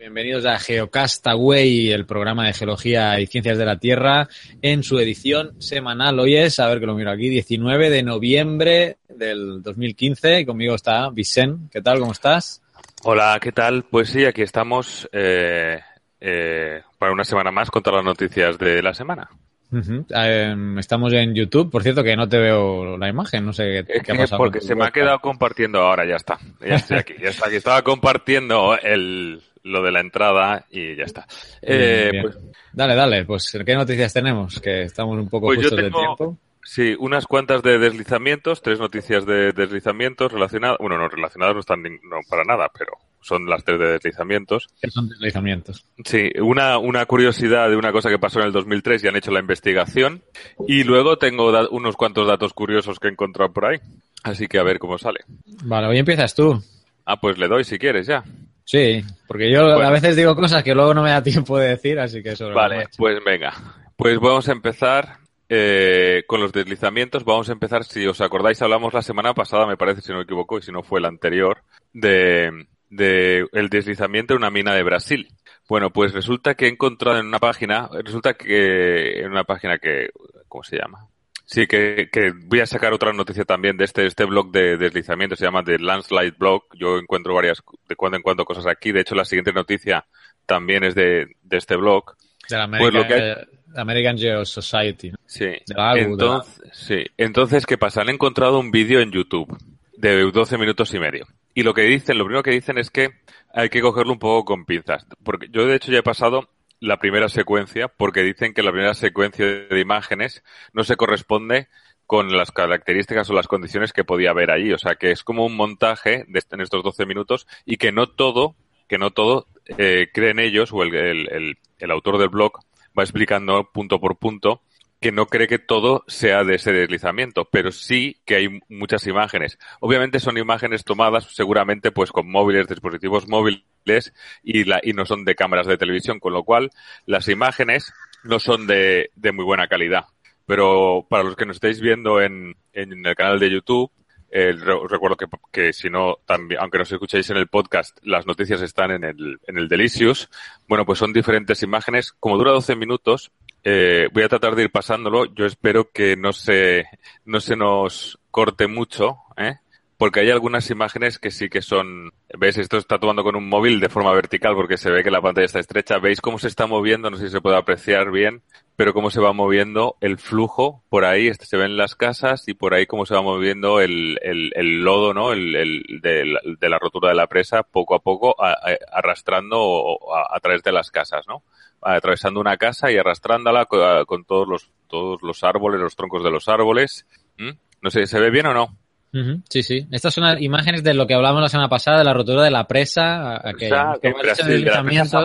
Bienvenidos a Geocastaway, el programa de geología y ciencias de la Tierra, en su edición semanal. Hoy es, a ver que lo miro aquí, 19 de noviembre del 2015 y conmigo está Vicent. ¿Qué tal? ¿Cómo estás? Hola, ¿qué tal? Pues sí, aquí estamos eh, eh, para una semana más con todas las noticias de la semana. Eh, estamos en YouTube, por cierto que no te veo la imagen, no sé qué, qué ha pasado. Porque se me ha quedado compartiendo ahora, ya está. Ya estoy aquí, ya está aquí. Estaba compartiendo el, lo de la entrada y ya está. Eh, bien, bien. Pues, dale, dale, pues ¿qué noticias tenemos? Que estamos un poco pues justos tengo, de tiempo. Sí, unas cuantas de deslizamientos, tres noticias de deslizamientos relacionadas, bueno, no relacionadas no están no para nada, pero son las tres de deslizamientos. ¿Qué son deslizamientos? Sí, una, una curiosidad de una cosa que pasó en el 2003 y han hecho la investigación. Y luego tengo unos cuantos datos curiosos que he encontrado por ahí. Así que a ver cómo sale. Vale, hoy empiezas tú. Ah, pues le doy si quieres ya. Sí, porque yo bueno. a veces digo cosas que luego no me da tiempo de decir, así que eso. Vale, pues venga. Pues vamos a empezar eh, con los deslizamientos. Vamos a empezar, si os acordáis, hablamos la semana pasada, me parece, si no me equivoco, y si no fue el anterior, de, de el deslizamiento en una mina de Brasil. Bueno, pues resulta que he encontrado en una página, resulta que en una página que, ¿cómo se llama? Sí, que, que, voy a sacar otra noticia también de este, este blog de deslizamiento, se llama The Landslide Blog. Yo encuentro varias, de cuando en cuando cosas aquí. De hecho, la siguiente noticia también es de, de este blog. De la American, pues lo que hay... American Geo Society. ¿no? Sí. De la AGU, entonces, de la... sí. Entonces, ¿qué pasa? Han encontrado un vídeo en YouTube de 12 minutos y medio. Y lo que dicen, lo primero que dicen es que hay que cogerlo un poco con pinzas. Porque yo, de hecho, ya he pasado la primera secuencia porque dicen que la primera secuencia de imágenes no se corresponde con las características o las condiciones que podía haber allí. O sea, que es como un montaje de, en estos 12 minutos y que no todo, que no todo eh, creen ellos o el, el, el, el, autor del blog va explicando punto por punto que no cree que todo sea de ese deslizamiento, pero sí que hay muchas imágenes. Obviamente son imágenes tomadas seguramente pues con móviles, dispositivos móviles y, la, y no son de cámaras de televisión, con lo cual las imágenes no son de, de muy buena calidad. Pero para los que nos estáis viendo en, en el canal de YouTube, eh, recuerdo que, que, si no, también, aunque nos escuchéis en el podcast, las noticias están en el, en el Delicious. Bueno, pues son diferentes imágenes. Como dura 12 minutos, eh, voy a tratar de ir pasándolo. Yo espero que no se, no se nos corte mucho, ¿eh? porque hay algunas imágenes que sí que son, ves, esto está tomando con un móvil de forma vertical porque se ve que la pantalla está estrecha, veis cómo se está moviendo, no sé si se puede apreciar bien, pero cómo se va moviendo el flujo por ahí, este se ven las casas y por ahí cómo se va moviendo el, el, el lodo, ¿no? El, el de, la, de, la, rotura de la presa poco a poco a, a, arrastrando a, a, través de las casas, ¿no? Atravesando una casa y arrastrándola con, con todos los, todos los árboles, los troncos de los árboles. ¿Mm? No sé, ¿se ve bien o no? Uh -huh, sí, sí. Estas son imágenes de lo que hablamos la semana pasada, de la rotura de la presa. Aquella, o sea, en Brasil, de la presa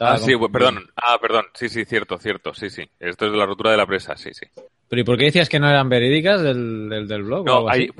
Ah, sí, perdón. Ah, perdón. Sí, sí, cierto, cierto. Sí, sí. Esto es de la rotura de la presa, sí, sí. Pero ¿y por qué decías que no eran verídicas del, del, del blog? No, hay,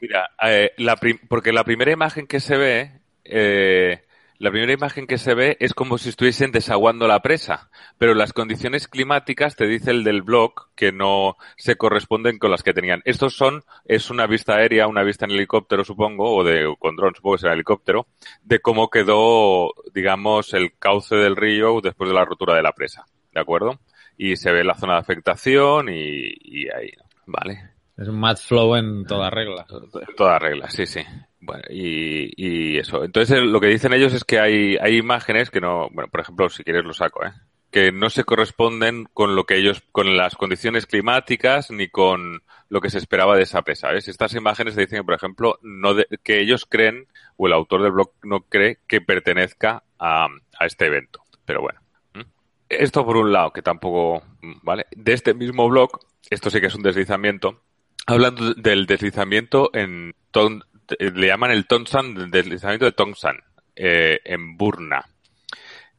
mira, eh, la porque la primera imagen que se ve, eh, la primera imagen que se ve es como si estuviesen desaguando la presa, pero las condiciones climáticas, te dice el del blog, que no se corresponden con las que tenían. Estos son, es una vista aérea, una vista en helicóptero, supongo, o de, con dron, supongo que será helicóptero, de cómo quedó, digamos, el cauce del río después de la rotura de la presa. ¿De acuerdo? Y se ve la zona de afectación y, y ahí, ¿vale? Es un mad flow en toda regla. En toda regla, sí, sí. Bueno, y, y, eso. Entonces, lo que dicen ellos es que hay, hay imágenes que no, bueno, por ejemplo, si quieres lo saco, ¿eh? que no se corresponden con lo que ellos, con las condiciones climáticas ni con lo que se esperaba de esa presa. ¿ves? Estas imágenes dicen, por ejemplo, no de, que ellos creen, o el autor del blog no cree que pertenezca a, a este evento. Pero bueno. Esto por un lado, que tampoco, ¿vale? De este mismo blog, esto sí que es un deslizamiento, hablando del deslizamiento en le llaman el Tonsan, el deslizamiento de Tongsan, eh, en Burna,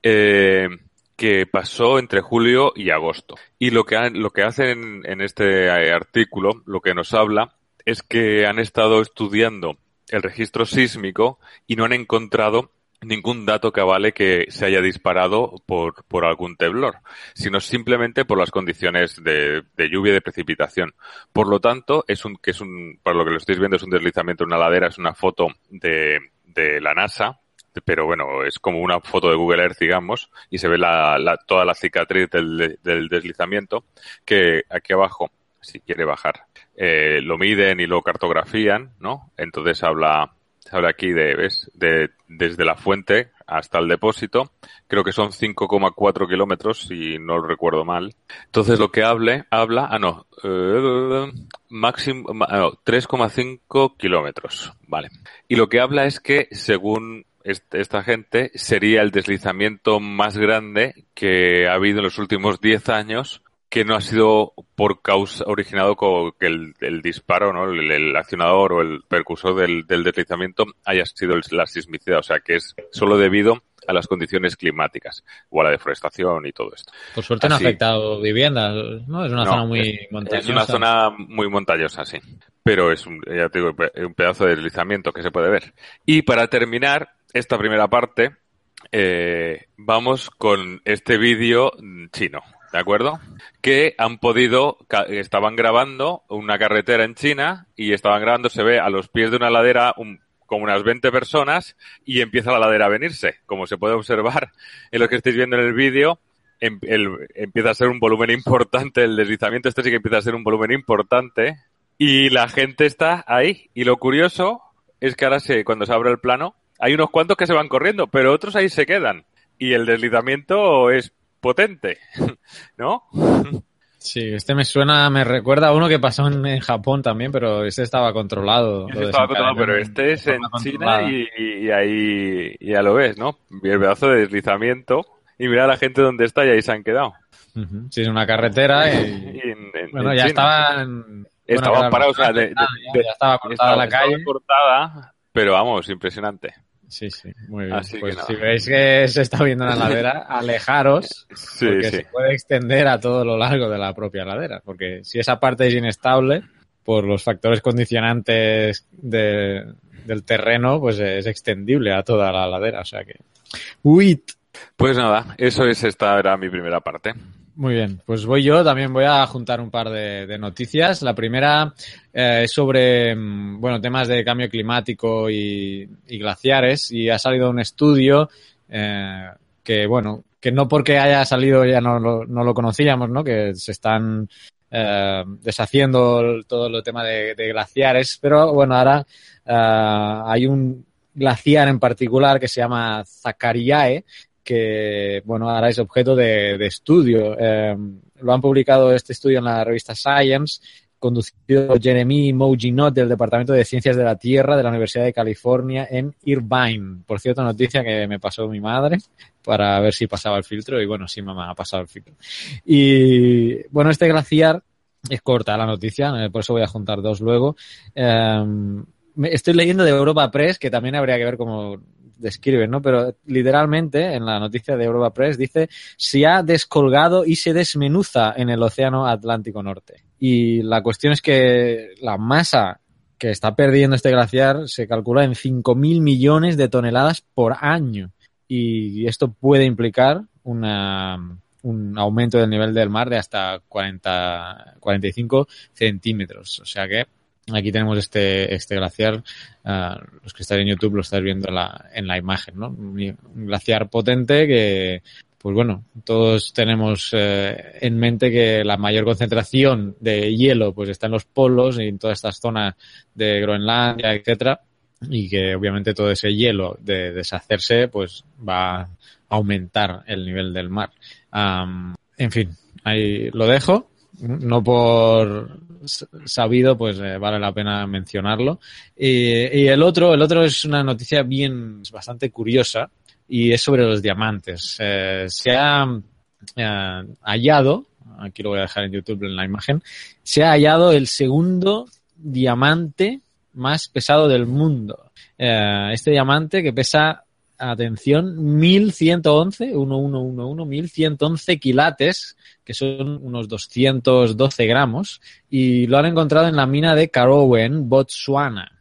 eh, que pasó entre julio y agosto. Y lo que, lo que hacen en este artículo, lo que nos habla, es que han estado estudiando el registro sísmico y no han encontrado ningún dato que avale que se haya disparado por, por algún temblor, sino simplemente por las condiciones de, de lluvia y de precipitación. Por lo tanto, es un, que es un, para lo que lo estáis viendo, es un deslizamiento en una ladera, es una foto de, de la NASA, pero bueno, es como una foto de Google Earth, digamos, y se ve la, la, toda la cicatriz del, del, deslizamiento, que aquí abajo, si quiere bajar, eh, lo miden y lo cartografían, ¿no? Entonces habla, se habla aquí de, ¿ves? De, desde la fuente hasta el depósito. Creo que son 5,4 kilómetros, si no lo recuerdo mal. Entonces lo que hable, habla, ah no, eh, máximo, no, 3,5 kilómetros, vale. Y lo que habla es que según esta gente sería el deslizamiento más grande que ha habido en los últimos 10 años que no ha sido por causa originado con que el, disparo, ¿no? El, accionador o el percursor del, deslizamiento haya sido la sismicidad, o sea que es solo debido a las condiciones climáticas o a la deforestación y todo esto. Por suerte no ha afectado viviendas, ¿no? Es una zona muy montañosa. Es una zona muy montañosa, sí. Pero es un, ya te digo, un pedazo de deslizamiento que se puede ver. Y para terminar esta primera parte, eh, vamos con este vídeo chino. ¿De acuerdo? Que han podido, estaban grabando una carretera en China y estaban grabando, se ve a los pies de una ladera un, como unas 20 personas y empieza la ladera a venirse. Como se puede observar en lo que estáis viendo en el vídeo, em, empieza a ser un volumen importante, el deslizamiento este sí que empieza a ser un volumen importante y la gente está ahí. Y lo curioso es que ahora se, cuando se abre el plano, hay unos cuantos que se van corriendo, pero otros ahí se quedan. Y el deslizamiento es potente, ¿no? Sí, este me suena, me recuerda a uno que pasó en, Japón también, pero ese estaba controlado. Estaba controlado, pero este es en China y, ahí ya lo ves, ¿no? El pedazo de deslizamiento y mira a la gente donde está y ahí se han quedado. Sí, es una carretera y, bueno, ya estaban... Estaban parados, o sea, ya, estaba cortada la calle. cortada, pero vamos, impresionante. Sí, sí, muy bien. pues si veis que se está viendo una ladera, alejaros, porque se puede extender a todo lo largo de la propia ladera, porque si esa parte es inestable, por los factores condicionantes de, del terreno, pues es extendible a toda la ladera, o sea que... ¡Uy! Pues nada, eso es, esta era mi primera parte. Muy bien, pues voy yo, también voy a juntar un par de, noticias. La primera eh, es sobre, mm, bueno, temas de cambio climático y, glaciares y ha salido un estudio eh, que, bueno, que no porque haya salido ya no, no lo conocíamos, ¿no? Que se están eh, deshaciendo todo el tema de, glaciares, pero bueno, ahora hay un glaciar en particular que se llama Zacariae, que, bueno, ahora es objeto de, estudio. Eh, lo han publicado este estudio en la revista Science, conducido por Jeremy Mouginot del Departamento de Ciencias de la Tierra de la Universidad de California en Irvine. Por cierto, noticia que me pasó mi madre para ver si pasaba el filtro y bueno, sí me ha pasado el filtro. Y bueno, este glaciar es corta la noticia, eh, por eso voy a juntar dos luego. Eh, estoy leyendo de Europa Press, que también habría que ver cómo describen, ¿no? Pero literalmente en la noticia de Europa Press dice se ha descolgado y se desmenuza en el Océano Atlántico Norte. Y la cuestión es que la masa que está perdiendo este glaciar se calcula en 5.000 millones de toneladas por año. Y esto puede implicar una, un aumento del nivel del mar de hasta 40, 45 centímetros. O sea que Aquí tenemos este, este glaciar, uh, los que están en YouTube lo estáis viendo en la, en la imagen, ¿no? Un glaciar potente que, pues bueno, todos tenemos eh, en mente que la mayor concentración de hielo pues está en los polos y en todas estas zonas de Groenlandia, etcétera, y que obviamente todo ese hielo de deshacerse pues va a aumentar el nivel del mar. Um, en fin, ahí lo dejo no por sabido, pues eh, vale la pena mencionarlo. Y, el otro, el otro es una noticia bien, bastante curiosa y es sobre los diamantes. Eh, se ha eh, hallado, aquí lo voy a dejar en YouTube en la imagen, se ha hallado el segundo diamante más pesado del mundo. este diamante que pesa atención, 1111, 1111, 1111 quilates, que son unos 212 gramos, y lo han encontrado en la mina de Carowen, Botswana.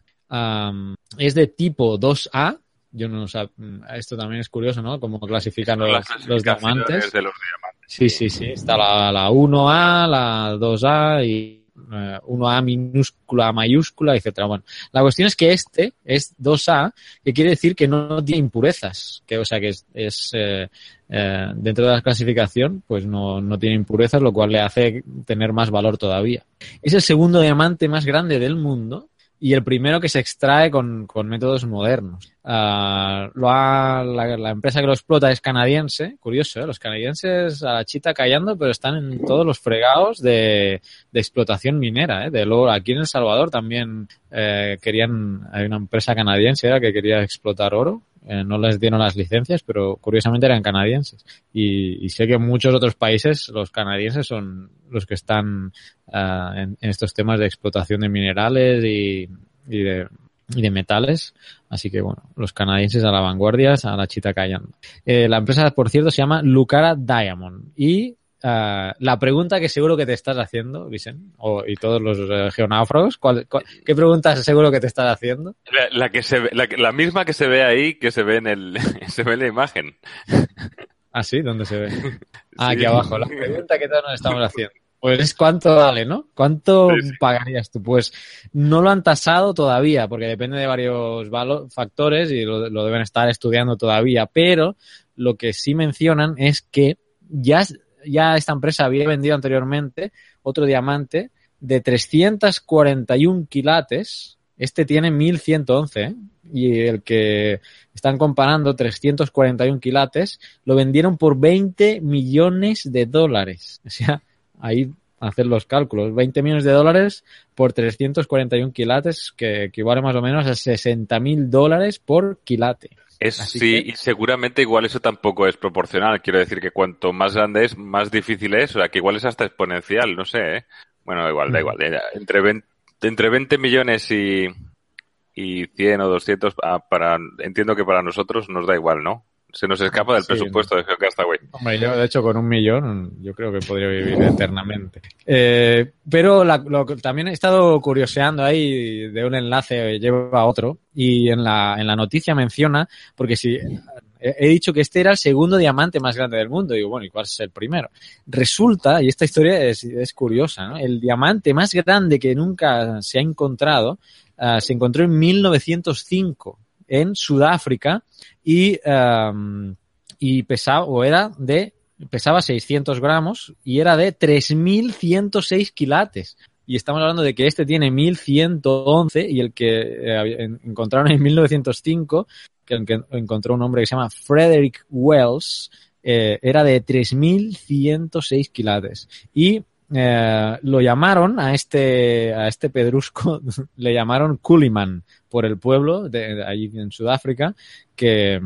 es de tipo 2A. Yo no sé, esto también es curioso, ¿no? Cómo clasifican los, los diamantes. De los diamantes. Sí, sí, sí. Está la, la 1A, la 2A y eh, 1A minúscula, A mayúscula, etcétera. Bueno, la cuestión es que este es 2A, que quiere decir que no tiene impurezas, que o sea que es, es eh, eh, dentro de la clasificación, pues no, no tiene impurezas, lo cual le hace tener más valor todavía. Es el segundo diamante más grande del mundo y el primero que se extrae con, con métodos modernos. Uh, lo ha, la, la, empresa que lo explota es canadiense, curioso, ¿eh? los canadienses a la chita callando, pero están en todos los fregados de, de explotación minera. ¿eh? De luego, aquí en El Salvador también eh, querían, hay una empresa canadiense era que quería explotar oro, eh, no les dieron las licencias, pero curiosamente eran canadienses. Y, y, sé que en muchos otros países los canadienses son los que están uh, en, en, estos temas de explotación de minerales y, y, de, y, de, metales. Así que bueno, los canadienses a la vanguardia, a la chita callando. Eh, la empresa, por cierto, se llama Lucara Diamond y Uh, la pregunta que seguro que te estás haciendo, Vicen, o, y todos los uh, geonáufragos, ¿cuál, cuál, qué pregunta seguro que te estás haciendo? La, la que se la, la, misma que se ve ahí, que se ve en el, se ve en la imagen. Ah, sí, ¿dónde se ve? Ah, sí. aquí abajo. La pregunta que todos nos estamos haciendo. Pues es cuánto vale, ¿no? ¿Cuánto sí, sí. pagarías tú? Pues no lo han tasado todavía, porque depende de varios factores y lo, lo deben estar estudiando todavía, pero lo que sí mencionan es que ya ya esta empresa había vendido anteriormente otro diamante de 341 quilates. Este tiene 1111 ¿eh? y el que están comparando 341 quilates lo vendieron por 20 millones de dólares. O sea, ahí hacer los cálculos. 20 millones de dólares por 341 quilates, que equivale más o menos a 60 mil dólares por quilate. Es, sí, que... y seguramente igual eso tampoco es proporcional. Quiero decir que cuanto más grande es, más difícil es. O sea, que igual es hasta exponencial, no sé. ¿eh? Bueno, igual, da igual. Entre 20, entre 20 millones y, y 100 o 200, ah, para, entiendo que para nosotros nos da igual, ¿no? Se nos escapa del sí, presupuesto no. de Geocastaway. Hombre, yo de hecho con un millón yo creo que podría vivir eternamente. Eh, pero la, lo, también he estado curioseando ahí de un enlace lleva a otro y en la, en la noticia menciona, porque si he dicho que este era el segundo diamante más grande del mundo. Digo, bueno, ¿y cuál es el primero? Resulta, y esta historia es, es curiosa, ¿no? El diamante más grande que nunca se ha encontrado uh, se encontró en 1905 en Sudáfrica y, um, y pesaba, o era de, pesaba 600 gramos y era de 3.106 quilates. Y estamos hablando de que este tiene 1111 y el que eh, encontraron en 1905, que, encontró un hombre que se llama Frederick Wells, eh, era de 3.106 quilates. Y eh, lo llamaron a este, a este pedrusco, le llamaron Kuliman por el pueblo de, de allí en Sudáfrica que,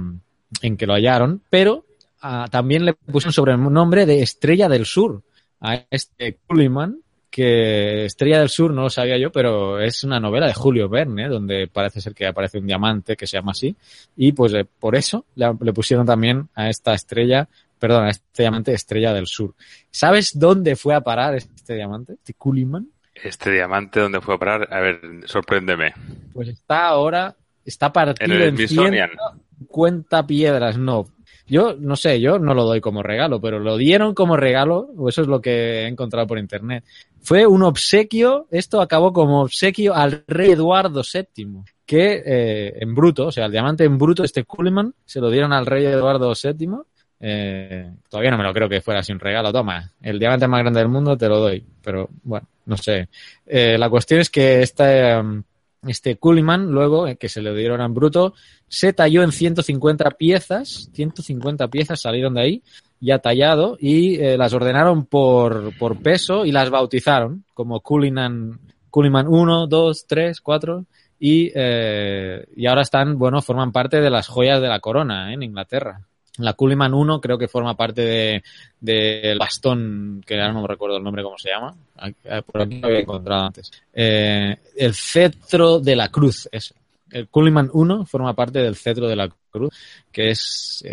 en que lo hallaron, pero uh, también le pusieron sobre el nombre de Estrella del Sur a este Kuliman, que Estrella del Sur no lo sabía yo, pero es una novela de Julio Verne, donde parece ser que aparece un diamante que se llama así, y pues eh, por eso le, pusieron también a esta estrella perdón, este diamante Estrella del Sur. ¿Sabes dónde fue a parar este diamante, este Kuliman? Este diamante, ¿dónde fue a parar? A ver, sorpréndeme. Pues está ahora, está partido en, el en 150 piedras, no. Yo no sé, yo no lo doy como regalo, pero lo dieron como regalo, o eso es lo que he encontrado por internet. Fue un obsequio, esto acabó como obsequio al rey Eduardo VII, que eh, en bruto, o sea, el diamante en bruto, este Kuliman, se lo dieron al rey Eduardo VII eh, todavía no me lo creo que fuera así un regalo. Toma, el diamante más grande del mundo te lo doy. Pero bueno, no sé. Eh, la cuestión es que este, este Kuliman, luego, eh, que se le dieron en bruto, se talló en 150 piezas. 150 piezas salieron de ahí, ya tallado, y eh, las ordenaron por, por peso y las bautizaron como Kuliman, Kuliman 1, 2, 3, 4. Y, eh, y ahora están, bueno, forman parte de las joyas de la corona en Inglaterra. La Kuliman 1 creo que forma parte del de, bastón, que ahora no me recuerdo el nombre cómo se llama. Por aquí lo había encontrado antes. Eh, el cetro de la cruz, eso. El Kuliman 1 forma parte del cetro de la cruz, que es,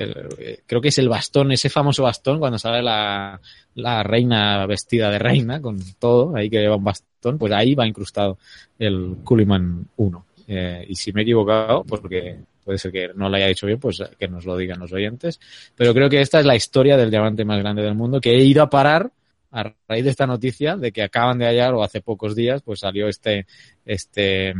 creo que es el bastón, ese famoso bastón cuando sale la, la reina vestida de reina, con todo, ahí que lleva un bastón, pues ahí va incrustado el Kuliman 1. Eh, y si me he equivocado, porque puede ser que no lo haya dicho bien, pues que nos lo digan los oyentes. Pero creo que esta es la historia del diamante más grande del mundo, que he ido a parar a raíz de esta noticia de que acaban de hallar o hace pocos días pues salió este este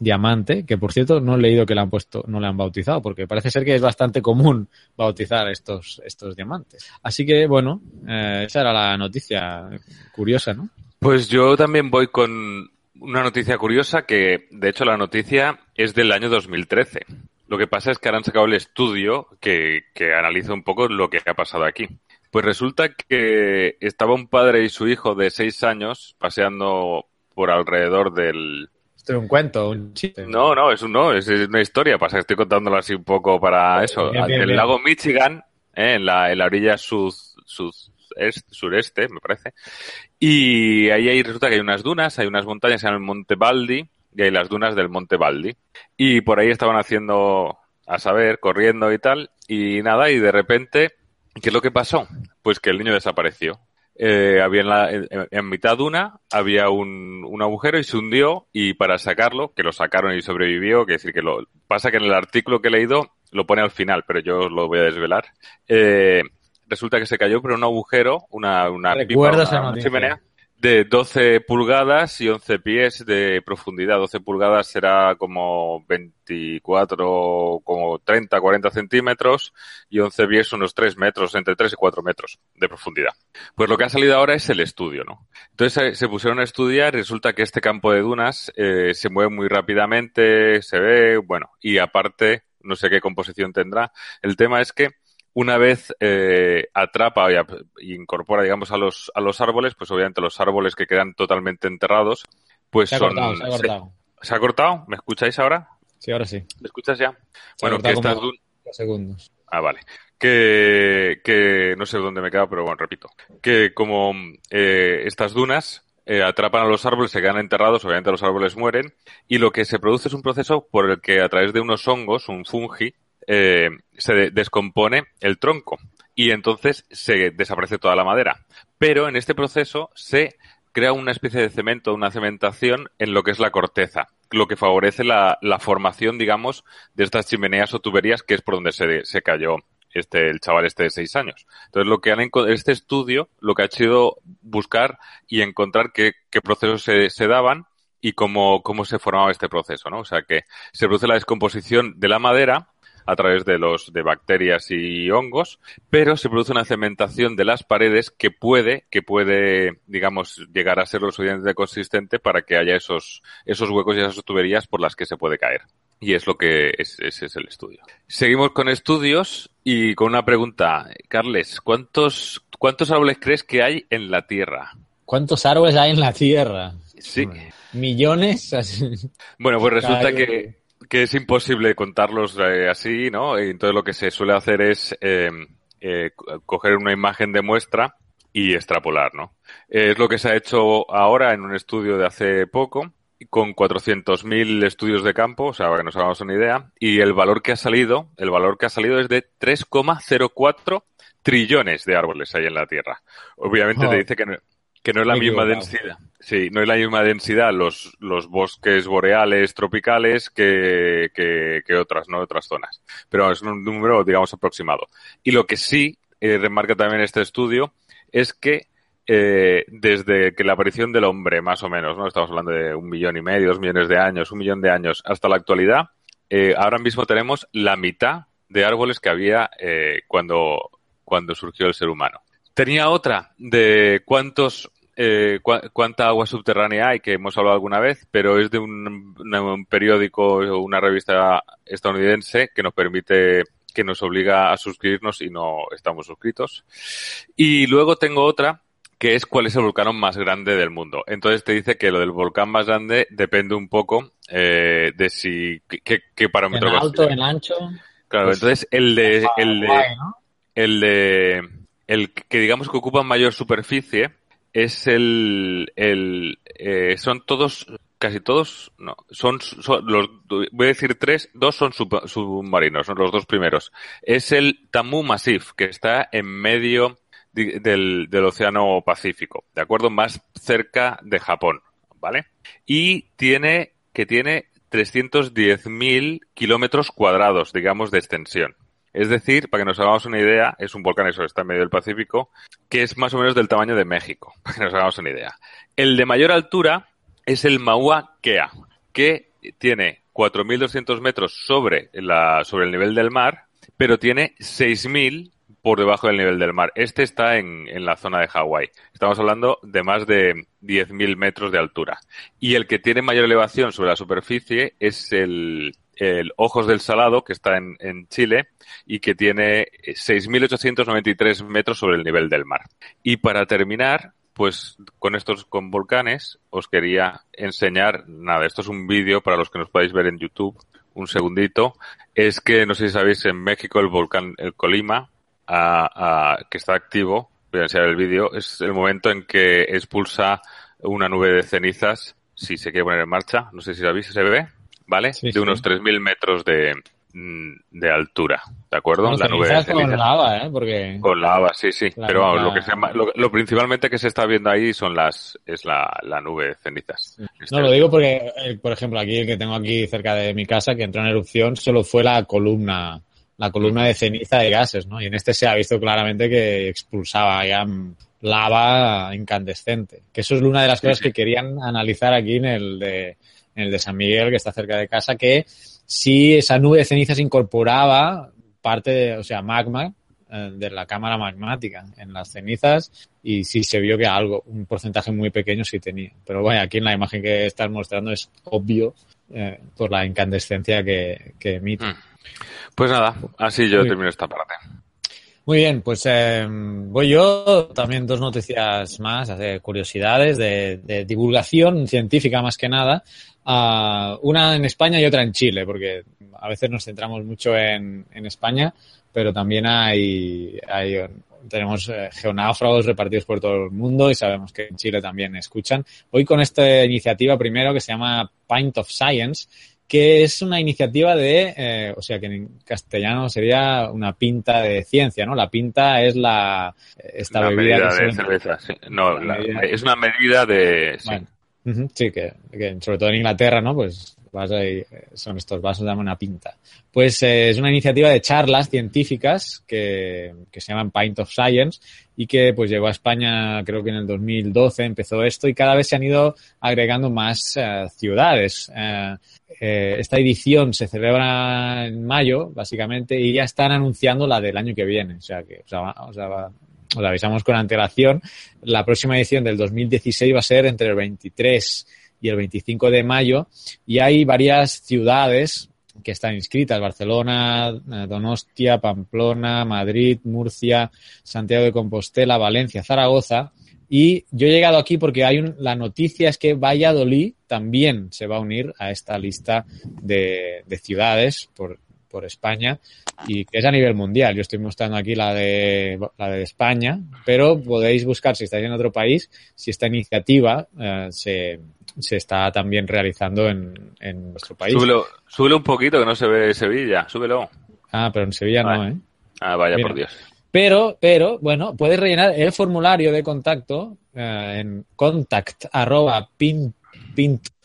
diamante, que por cierto no he leído que le han puesto, no le han bautizado, porque parece ser que es bastante común bautizar estos, estos diamantes. Así que bueno, eh, esa era la noticia curiosa, ¿no? Pues yo también voy con una noticia curiosa que, de hecho, la noticia es del año 2013. Lo que pasa es que ahora han sacado el estudio que, que analiza un poco lo que ha pasado aquí. Pues resulta que estaba un padre y su hijo de seis años paseando por alrededor del, esto es un cuento, un chiste. No, no, es, un, no, es una historia. Pasa que estoy contándolo así un poco para eso. Bien, bien, el bien. lago Michigan, eh, en, la, en la orilla sud, sud, est- sureste, me parece. Y ahí, ahí resulta que hay unas dunas, hay unas montañas se llaman el Monte Baldi, y hay las dunas del Monte Baldi. Y por ahí estaban haciendo, a saber, corriendo y tal, y nada, y de repente, ¿qué es lo que pasó? Pues que el niño desapareció. Eh, había en, la, en, en mitad de una, había un, un agujero y se hundió, y para sacarlo, que lo sacaron y sobrevivió, que decir que lo, pasa que en el artículo que he leído lo pone al final, pero yo os lo voy a desvelar. Eh, resulta que se cayó por un agujero, una, una pipa, una chimenea, de 12 pulgadas y 11 pies de profundidad. 12 pulgadas será como 24, como 30, 40 centímetros y 11 pies unos 3 metros, entre 3 y 4 metros de profundidad. Pues lo que ha salido ahora es el estudio, ¿no? Entonces eh, se pusieron a estudiar resulta que este campo de dunas eh, se mueve muy rápidamente, se ve, bueno, y aparte, no sé qué composición tendrá. El tema es que una vez eh, atrapa y ap- y incorpora, digamos, a los, a los árboles, pues obviamente los árboles que quedan totalmente enterrados, pues Se ha son... cortado, se ha cortado. ¿Se ha cortado? ¿Me escucháis ahora? Sí, ahora sí. ¿Me escuchas ya? Se Bueno, que estas segundos. Ah, vale. Que, que no sé dónde me queda, pero bueno, repito. Que como eh, estas dunas eh, atrapan a los árboles, se quedan enterrados, obviamente los árboles mueren, y lo que se produce es un proceso por el que a través de unos hongos, un fungi, eh, se de- descompone el tronco y entonces se desaparece toda la madera. Pero en este proceso se crea una especie de cemento, una cementación en lo que es la corteza, lo que favorece la, la formación, digamos, de estas chimeneas o tuberías, que es por donde se, se cayó este, el chaval este de seis años. Entonces, lo que han este estudio, lo que ha sido buscar y encontrar qué, qué procesos se, se daban y cómo, cómo se formaba este proceso, ¿no? O sea, que se produce la descomposición de la madera a través de los de bacterias y hongos, pero se produce una cementación de las paredes que puede, que puede, digamos, llegar a ser lo suficientemente consistente para que haya esos, esos huecos y esas tuberías por las que se puede caer. Y es lo que es, ese es el estudio. Seguimos con estudios y con una pregunta. Carles, ¿cuántos, cuántos árboles crees que hay en la Tierra? ¿Cuántos árboles hay en la Tierra? Sí. ¿Millones? Bueno, pues resulta que, que es imposible contarlos eh, así, ¿no? Y entonces lo que se suele hacer es eh, eh, co- coger una imagen de muestra y extrapolar, ¿no? Es lo que se ha hecho ahora en un estudio de hace poco con 400.000 estudios de campo, o sea, para que nos hagamos una idea, y el valor que ha salido, el valor que ha salido es de 3,04 trillones de árboles hay en la Tierra. Obviamente Oh. te dice que no, que no es la misma equivocado. densidad. Sí, no es la misma densidad los, los bosques boreales tropicales que, que, que otras, ¿no? Otras zonas. Pero es un número, digamos, aproximado. Y lo que sí eh, remarca también este estudio es que eh, desde que la aparición del hombre, más o menos, ¿no? Estamos hablando de un millón y medio, dos millones de años, un millón de años, hasta la actualidad, eh, ahora mismo tenemos la mitad de árboles que había eh, cuando, cuando surgió el ser humano. Tenía otra de cuántos eh, cua- cuánta agua subterránea hay, que hemos hablado alguna vez, pero es de un, periódico o una revista estadounidense que nos permite, que nos obliga a suscribirnos y no estamos suscritos. Y luego tengo otra que es cuál es el volcán más grande del mundo. Entonces te dice que lo del volcán más grande depende un poco eh, de si qué, qué En parámetro alto, considera. en ancho. Claro, pues, entonces el de el de el de el que digamos que ocupa mayor superficie es el el eh, son todos casi todos no son, son los voy a decir tres dos son sub- submarinos son los dos primeros. Es el Tamu Massif que está en medio di- del, del océano Pacífico de acuerdo más cerca de Japón vale y tiene que tiene 310.000 kilómetros cuadrados digamos de extensión Es decir, para que nos hagamos una idea, es un volcán, eso está en medio del Pacífico, que es más o menos del tamaño de México, para que nos hagamos una idea. El de mayor altura es el Maua Kea, que tiene 4.200 metros sobre, la, sobre el nivel del mar, pero tiene 6.000 por debajo del nivel del mar. Este está en, en la zona de Hawái. Estamos hablando de más de 10.000 metros de altura. Y el que tiene mayor elevación sobre la superficie es el, el Ojos del Salado, que está en, en Chile y que tiene 6.893 metros sobre el nivel del mar. Y para terminar, pues con estos con volcanes os quería enseñar, nada, esto es un vídeo para los que nos podáis ver en YouTube, un segundito, es que no sé si sabéis en México el volcán el Colima que está activo, voy a enseñar el vídeo, es el momento en que expulsa una nube de cenizas, si se quiere poner en marcha, no sé si la veis, se ve, ¿vale? de unos 3.000 metros de, Mm, de altura, ¿de acuerdo? la nube de con lava, ¿eh? Porque... Con lava, sí, sí. Pero lo que se lo, principalmente que se está viendo ahí son las, es la, la nube de cenizas. No, lo digo porque, eh, por ejemplo, aquí el que tengo aquí cerca de mi casa, que entró en erupción, solo fue la columna, la columna de ceniza de gases, ¿no? Y en este se ha visto claramente que expulsaba ya lava incandescente. Que eso es una de las cosas que querían analizar aquí en el de, en el de San Miguel, que está cerca de casa, que si esa nube de cenizas incorporaba parte de, o sea, magma eh, de la cámara magmática en las cenizas y sí se vio que algo, un porcentaje muy pequeño sí tenía. Pero bueno, aquí en la imagen que estás mostrando es obvio eh, por la incandescencia que, emite. Mm. Pues nada, así yo termino esta parte. Muy bien, pues eh, voy yo. También dos noticias más, curiosidades de, de, divulgación científica más que nada una en España y otra en Chile, porque a veces nos centramos mucho en, en España, pero también hay, hay tenemos eh, repartidos por todo el mundo y sabemos que en Chile también escuchan. Hoy con esta iniciativa primero que se llama Pint of Science, que es una iniciativa de, eh, o sea, que en castellano sería una pinta de ciencia, ¿no? La pinta es la esta bebida medida de cerveza, sí. No, es una medida de Sí, que, sobre todo en Inglaterra, ¿no? Pues son estos vasos, llaman una pinta. Pues eh, es una iniciativa de charlas científicas que, que, se llaman Pint of Science y que pues llegó a España creo que en el 2012 empezó esto y cada vez se han ido agregando más eh, ciudades. Eh, esta edición se celebra en mayo, básicamente, y ya están anunciando la del año que viene. O sea que o sea, o sea, va, os avisamos con antelación, la próxima edición del 2016 va a ser entre el 23 y el 25 de mayo y hay varias ciudades que están inscritas, Barcelona, eh, Donostia, Pamplona, Madrid, Murcia, Santiago de Compostela, Valencia, Zaragoza. Y yo he llegado aquí porque hay un, la noticia es que Valladolid también se va a unir a esta lista de, de ciudades por, por España y que es a nivel mundial. Yo estoy mostrando aquí la de, la de España, pero podéis buscar si estáis en otro país, si esta iniciativa eh, se, se está también realizando en, en nuestro país. Súbelo, un poquito que no se ve Sevilla, súbelo. Ah, pero en Sevilla no, ¿eh? Ah, vaya por Dios. Pero, pero, bueno, puedes rellenar el formulario de contacto eh, en contact arroba pin,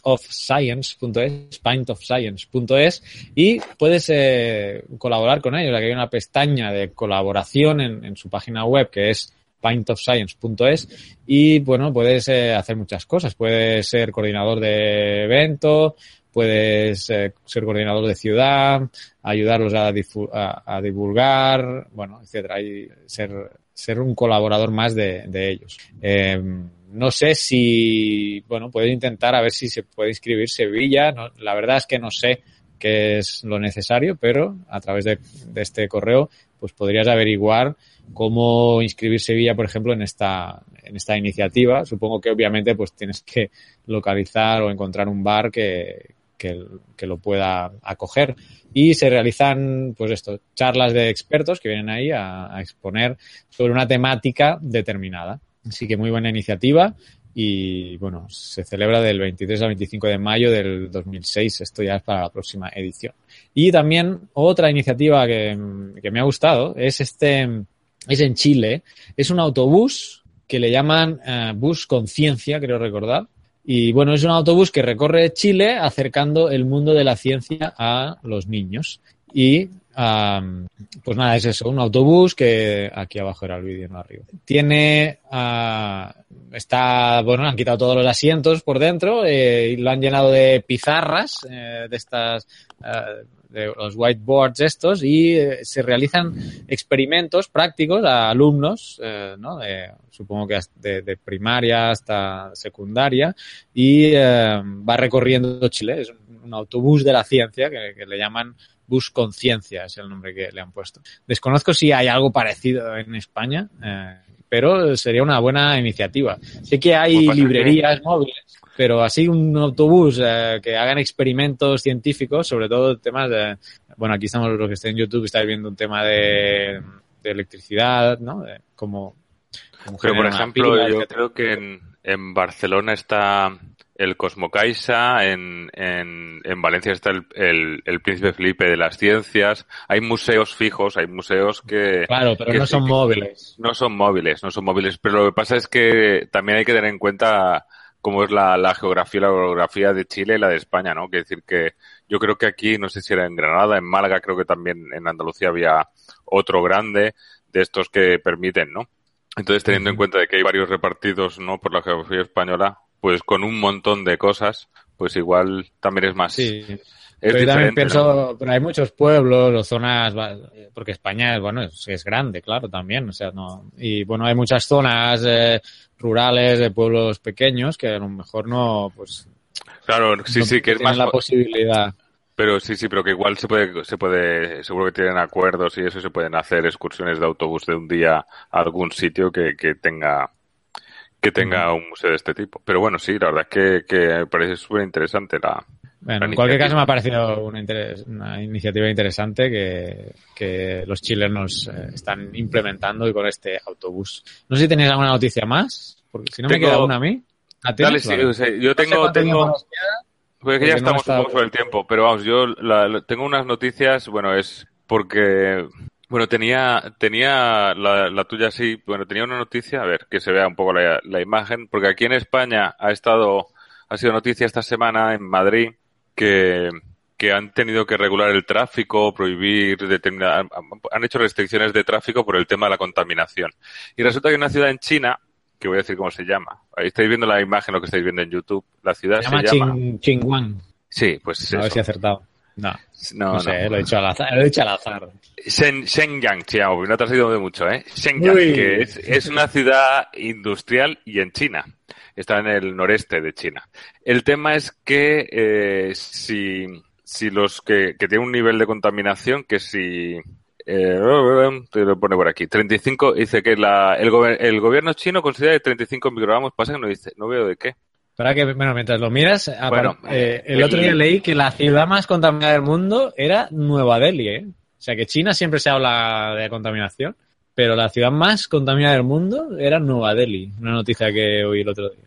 pintofscience.es, pintofscience.es y puedes eh, colaborar con ellos. Aquí hay una pestaña de colaboración en, su página web que es pintofscience.es y bueno, puedes eh, hacer muchas cosas. Puedes ser coordinador de evento, puedes eh, ser coordinador de ciudad, ayudarlos a, a, divulgar, bueno, etcétera, y ser, ser un colaborador más de, de ellos. Eh, no sé si, bueno, puedes intentar a ver si se puede inscribir Sevilla. la verdad es que no sé qué es lo necesario, pero a través de, este correo, pues podrías averiguar cómo inscribir Sevilla, por ejemplo, en esta, en esta iniciativa. Supongo que obviamente pues tienes que localizar o encontrar un bar que, que, lo pueda acoger. Y se realizan, pues esto, charlas de expertos que vienen ahí a exponer sobre una temática determinada. Así que muy buena iniciativa y bueno, se celebra del 23 al 25 de mayo del 2006. Esto ya es para la próxima edición. Y también otra iniciativa que, me ha gustado es este, es en Chile. Es un autobús que le llaman eh, Bus Conciencia, creo recordar. Y bueno, es un autobús que recorre Chile acercando el mundo de la ciencia a los niños. Y pues nada, es eso, un autobús que aquí abajo era el vídeo, no arriba. Tiene, uh, está, bueno, han quitado todos los asientos por dentro eh, y lo han llenado de pizarras, eh, de estas, uh, de los whiteboards estos y eh, se realizan experimentos prácticos a alumnos, eh, ¿no? De, supongo que de, de, primaria hasta secundaria y eh, va recorriendo Chile. Es un, autobús de la ciencia que le llaman Bus Conciencia, es el nombre que le han puesto. Desconozco si hay algo parecido en España, eh, pero sería una buena iniciativa. Sé que hay pues librerías que... móviles pero así un autobús eh, que hagan experimentos científicos, sobre todo temas de, bueno, aquí estamos los que estén en YouTube, estáis viendo un tema de, de electricidad, ¿no? De cómo pero por ejemplo, pila, yo creo que en, en Barcelona está el Cosmocaixa, en, en, en Valencia está el, el, el, Príncipe Felipe de las Ciencias, hay museos fijos, hay museos que... Claro, pero que no son móviles. No son móviles, no son móviles, pero lo que pasa es que también hay que tener en cuenta cómo es la, la geografía la orografía de Chile y la de España, ¿no? Quiere decir que yo creo que aquí, no sé si era en Granada, en Málaga, creo que también en Andalucía había otro grande de estos que permiten, ¿no? Entonces, teniendo en cuenta de que hay varios repartidos, ¿no? Por la geografía española, pues con un montón de cosas, pues igual también es más. Sí. Es pero también pienso, ¿no? pero hay muchos pueblos o zonas, porque España, bueno, es, es, grande, claro, también, o sea, no, y bueno, hay muchas zonas eh, rurales de pueblos pequeños que a lo mejor no, pues, claro, sí, no sí, que es más la posibilidad. Pero sí, sí, pero que igual se puede, se puede, seguro que tienen acuerdos y eso se pueden hacer excursiones de autobús de un día a algún sitio que, que tenga, que tenga un museo de este tipo. Pero bueno, sí, la verdad es que, que me parece súper interesante la, bueno, en cualquier caso me ha parecido una, interes, una iniciativa interesante que, que los chilenos eh, están implementando y con este autobús. No sé si tenéis alguna noticia más, porque si no tengo, me queda una a mí. ¿A ti? Dale, sí, o sea, yo tengo, no tengo, pues que ya estamos no un poco sobre el tiempo, pero vamos, yo la, la, tengo unas noticias, bueno, es porque bueno, tenía, tenía la, la, tuya sí, bueno, tenía una noticia, a ver, que se vea un poco la, la, imagen, porque aquí en España ha estado, ha sido noticia esta semana en Madrid que, que han tenido que regular el tráfico, prohibir determinadas, han hecho restricciones de tráfico por el tema de la contaminación. Y resulta que una ciudad en China, que voy a decir cómo se llama, ahí estáis viendo la imagen, lo que estáis viendo en YouTube, la ciudad se llama, se llama Chingguan. Sí, pues A ver si he acertado. No, no, no sé, no. lo he dicho al azar. Lo he dicho al azar. Shen, Shenyang, Chiao, no te has ido de mucho, ¿eh? Shenyang, Uy. que es, es una ciudad industrial y en China está en el noreste de China. El tema es que eh, si, si los que, que tienen un nivel de contaminación, que si eh, te lo pone por aquí, 35, dice que la, el, gober, el gobierno chino considera que 35 microgramos, pasa que no dice, no veo de qué. Para que, bueno, mientras lo miras, bueno, eh, el, el, otro día leí que la ciudad más contaminada del mundo era Nueva Delhi, ¿eh? O sea que China siempre se habla de contaminación, pero la ciudad más contaminada del mundo era Nueva Delhi, una noticia que oí el otro día.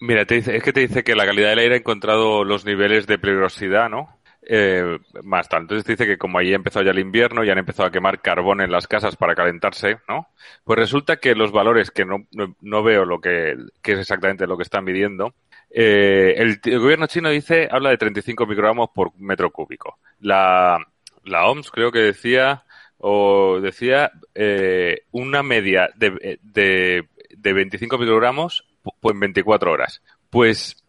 Mira, te dice, es que te dice que la calidad del aire ha encontrado los niveles de peligrosidad, ¿no? Eh, más tal. Entonces dice que como ahí ha empezado ya el invierno y han empezado a quemar carbón en las casas para calentarse, ¿no? Pues resulta que los valores, que no, no, veo lo que, que, es exactamente lo que están midiendo, eh, el, el, gobierno chino dice, habla de 35 microgramos por metro cúbico. La, la OMS creo que decía, o decía, eh, una media de, de, de 25 microgramos pues en 24 horas. Pues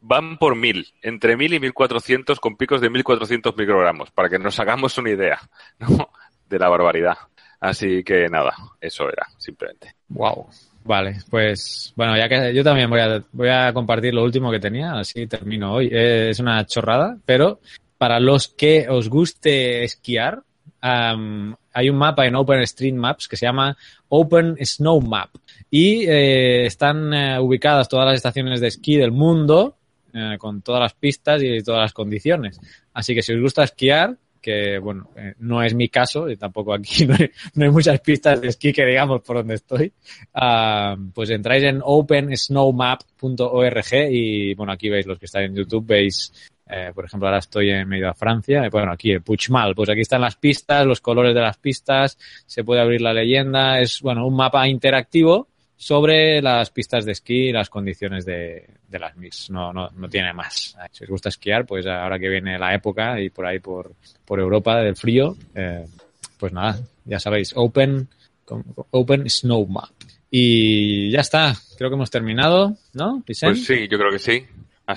van por mil, entre mil y mil cuatrocientos con picos de mil cuatrocientos microgramos, para que nos hagamos una idea ¿no? de la barbaridad. Así que nada, eso era, simplemente. Wow. Vale, pues bueno, ya que yo también voy a, voy a compartir lo último que tenía, así termino hoy. Es una chorrada, pero para los que os guste esquiar, um, hay un mapa en OpenStreetMaps que se llama Open Snow Map y eh, están eh, ubicadas todas las estaciones de esquí del mundo eh, con todas las pistas y todas las condiciones. Así que si os gusta esquiar, que bueno, no es mi caso, y tampoco aquí no hay, muchas pistas de esquí que digamos por donde estoy, uh, pues entráis en opensnowmap.org y bueno, aquí veis los que estáis en YouTube, veis eh, por ejemplo, ahora estoy en medio de Francia, bueno, aquí en Puigmal, pues aquí están las pistas, los colores de las pistas, se puede abrir la leyenda, es, bueno, un mapa interactivo sobre las pistas de esquí y las condiciones de, las MIS. No, no, no tiene más. Si os gusta esquiar, pues ahora que viene la época y por ahí por, por Europa del frío, eh, pues nada, ya sabéis, Open, Open Snow Map. Y ya está, creo que hemos terminado, ¿no? Pues sí, yo creo que sí.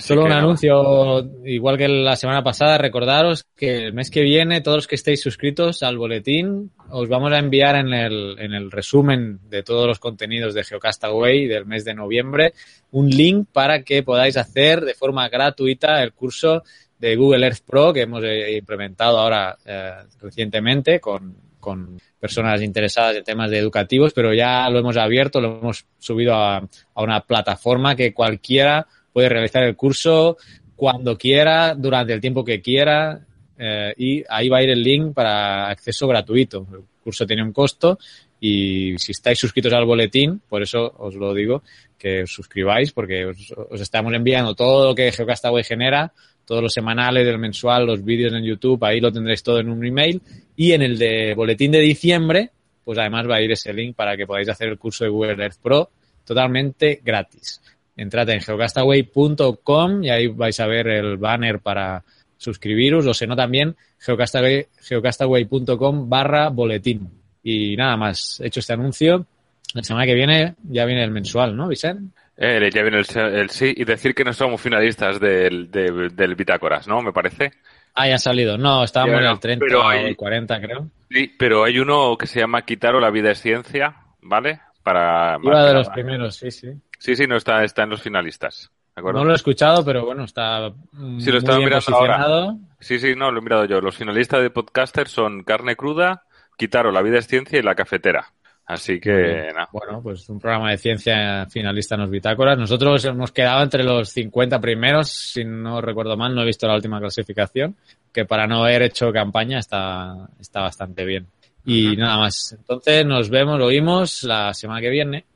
Solo un anuncio, igual que la semana pasada, recordaros que el mes que viene, todos los que estéis suscritos al boletín, os vamos a enviar en el, en el resumen de todos los contenidos de Geocastaway del mes de noviembre un link para que podáis hacer de forma gratuita el curso de Google Earth Pro que hemos eh, implementado ahora eh, recientemente con, con personas interesadas en temas de educativos, pero ya lo hemos abierto, lo hemos subido a, a una plataforma que cualquiera puede realizar el curso cuando quiera, durante el tiempo que quiera, eh, y ahí va a ir el link para acceso gratuito. El curso tiene un costo y si estáis suscritos al boletín, por eso os lo digo, que os suscribáis porque os, estamos enviando todo lo que Geocastaway genera, todos los semanales, el mensual, los vídeos en YouTube, ahí lo tendréis todo en un email y en el de boletín de diciembre, pues además va a ir ese link para que podáis hacer el curso de Google Earth Pro totalmente gratis entrad en geocastaway.com y ahí vais a ver el banner para suscribiros, o si no también geocastaway.com barra boletín. Y nada más, hecho este anuncio, la semana que viene ya viene el mensual, ¿no, Vicente? Eh, ya viene el, sí, y decir que no somos finalistas del, del Bitácoras, ¿no? Me parece. Ah, ya ha salido. No, estábamos en el 30 o el 40, creo. Sí, pero hay uno que se llama Quitaro la vida es ciencia, ¿vale? Para... Uno de los primeros, sí, sí. Sí, sí, no está, está en los finalistas. No lo he escuchado, pero bueno, está. Sí, lo estaba mirando ahora. Sí, sí, no, lo he mirado yo. Los finalistas de podcaster son Carne Cruda, Quitaro, La Vida es Ciencia y La Cafetera. Así que, nada. Bueno, pues un programa de ciencia finalista en los bitácoras. Nosotros hemos quedado entre los 50 primeros, si no recuerdo mal, no he visto la última clasificación, que para no haber hecho campaña está, está bastante bien. Y nada más. Entonces nos vemos, lo oímos la semana que viene.